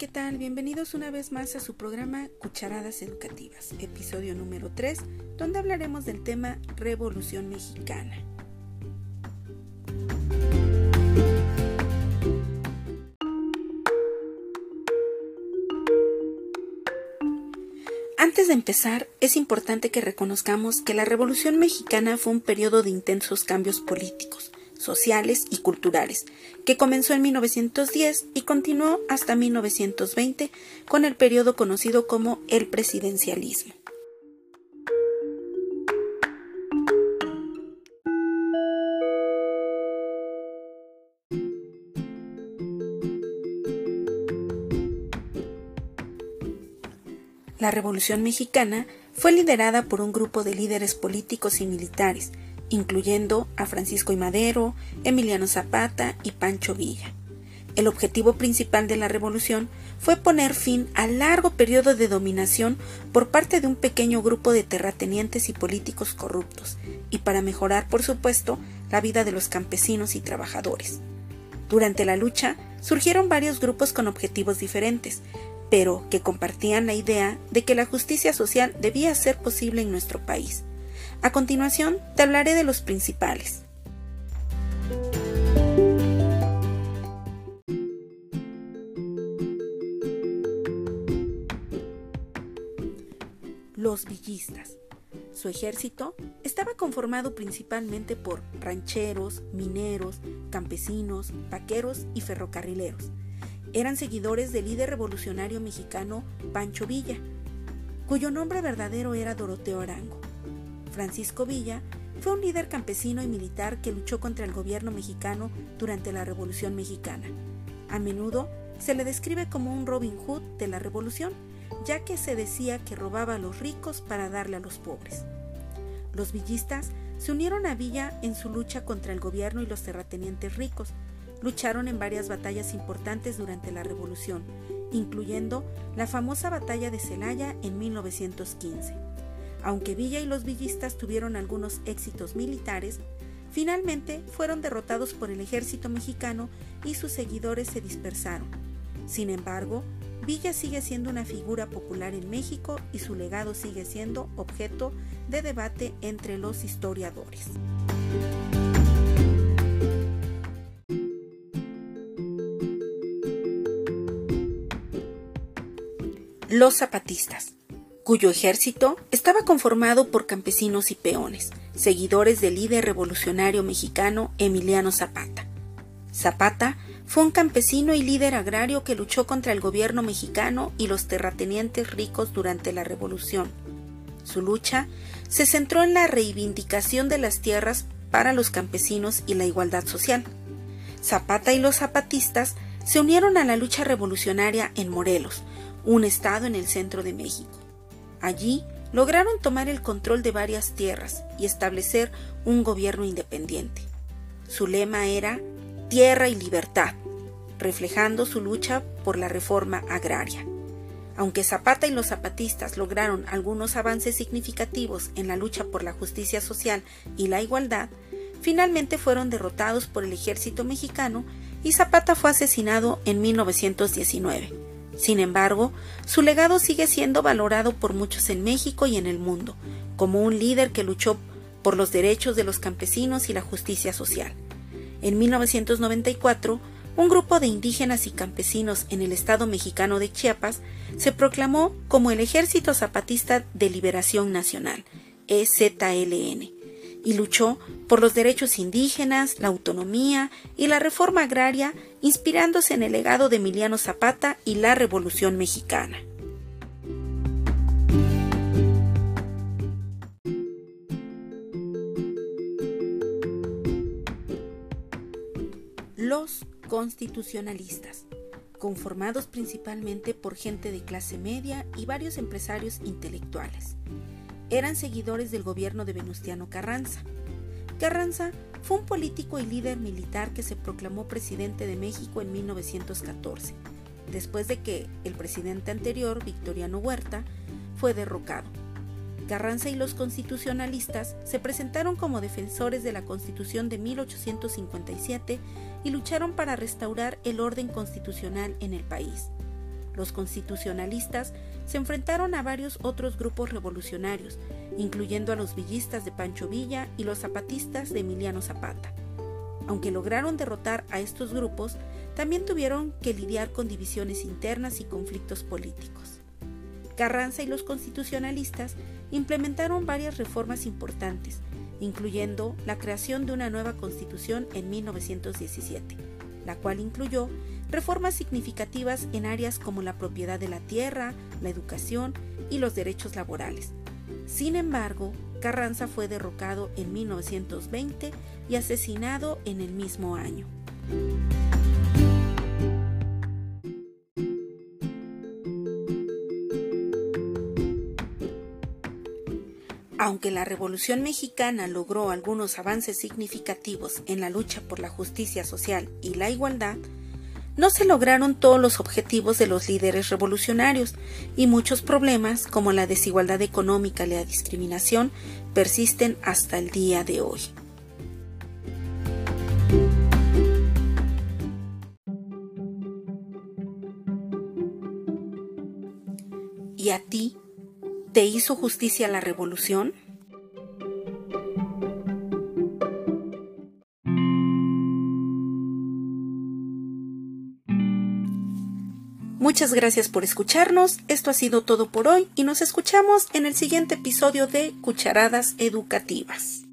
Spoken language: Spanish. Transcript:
¿qué tal? Bienvenidos una vez más a su programa Cucharadas Educativas, episodio número 3, donde hablaremos del tema Revolución Mexicana. Antes de empezar, es importante que reconozcamos que la Revolución Mexicana fue un periodo de intensos cambios políticos, sociales y culturales, que comenzó en 1910 y continuó hasta 1920 con el periodo conocido como el presidencialismo. La Revolución Mexicana fue liderada por un grupo de líderes políticos y militares, incluyendo a Francisco y Madero, Emiliano Zapata y Pancho Villa. El objetivo principal de la revolución fue poner fin al largo periodo de dominación por parte de un pequeño grupo de terratenientes y políticos corruptos, y para mejorar, por supuesto, la vida de los campesinos y trabajadores. Durante la lucha surgieron varios grupos con objetivos diferentes, pero que compartían la idea de que la justicia social debía ser posible en nuestro país, a continuación te hablaré de los principales. Los villistas. Su ejército estaba conformado principalmente por rancheros, mineros, campesinos, vaqueros y ferrocarrileros. Eran seguidores del líder revolucionario mexicano Pancho Villa, cuyo nombre verdadero era Doroteo Arango. Francisco Villa fue un líder campesino y militar que luchó contra el gobierno mexicano durante la Revolución Mexicana. A menudo se le describe como un Robin Hood de la Revolución, ya que se decía que robaba a los ricos para darle a los pobres. Los villistas se unieron a Villa en su lucha contra el gobierno y los terratenientes ricos. Lucharon en varias batallas importantes durante la Revolución, incluyendo la famosa batalla de Celaya en 1915. Aunque Villa y los villistas tuvieron algunos éxitos militares, finalmente fueron derrotados por el ejército mexicano y sus seguidores se dispersaron. Sin embargo, Villa sigue siendo una figura popular en México y su legado sigue siendo objeto de debate entre los historiadores. Los zapatistas cuyo ejército estaba conformado por campesinos y peones, seguidores del líder revolucionario mexicano Emiliano Zapata. Zapata fue un campesino y líder agrario que luchó contra el gobierno mexicano y los terratenientes ricos durante la revolución. Su lucha se centró en la reivindicación de las tierras para los campesinos y la igualdad social. Zapata y los zapatistas se unieron a la lucha revolucionaria en Morelos, un estado en el centro de México. Allí lograron tomar el control de varias tierras y establecer un gobierno independiente. Su lema era Tierra y Libertad, reflejando su lucha por la reforma agraria. Aunque Zapata y los zapatistas lograron algunos avances significativos en la lucha por la justicia social y la igualdad, finalmente fueron derrotados por el ejército mexicano y Zapata fue asesinado en 1919. Sin embargo, su legado sigue siendo valorado por muchos en México y en el mundo, como un líder que luchó por los derechos de los campesinos y la justicia social. En 1994, un grupo de indígenas y campesinos en el estado mexicano de Chiapas se proclamó como el Ejército Zapatista de Liberación Nacional, EZLN, y luchó por los derechos indígenas, la autonomía y la reforma agraria, inspirándose en el legado de Emiliano Zapata y la Revolución Mexicana. Los constitucionalistas, conformados principalmente por gente de clase media y varios empresarios intelectuales eran seguidores del gobierno de Venustiano Carranza. Carranza fue un político y líder militar que se proclamó presidente de México en 1914, después de que el presidente anterior, Victoriano Huerta, fue derrocado. Carranza y los constitucionalistas se presentaron como defensores de la Constitución de 1857 y lucharon para restaurar el orden constitucional en el país. Los constitucionalistas se enfrentaron a varios otros grupos revolucionarios, incluyendo a los villistas de Pancho Villa y los zapatistas de Emiliano Zapata. Aunque lograron derrotar a estos grupos, también tuvieron que lidiar con divisiones internas y conflictos políticos. Carranza y los constitucionalistas implementaron varias reformas importantes, incluyendo la creación de una nueva constitución en 1917, la cual incluyó reformas significativas en áreas como la propiedad de la tierra, la educación y los derechos laborales. Sin embargo, Carranza fue derrocado en 1920 y asesinado en el mismo año. Aunque la Revolución mexicana logró algunos avances significativos en la lucha por la justicia social y la igualdad, no se lograron todos los objetivos de los líderes revolucionarios y muchos problemas como la desigualdad económica y la discriminación persisten hasta el día de hoy. ¿Y a ti ¿Te hizo justicia la revolución? Muchas gracias por escucharnos, esto ha sido todo por hoy y nos escuchamos en el siguiente episodio de Cucharadas Educativas.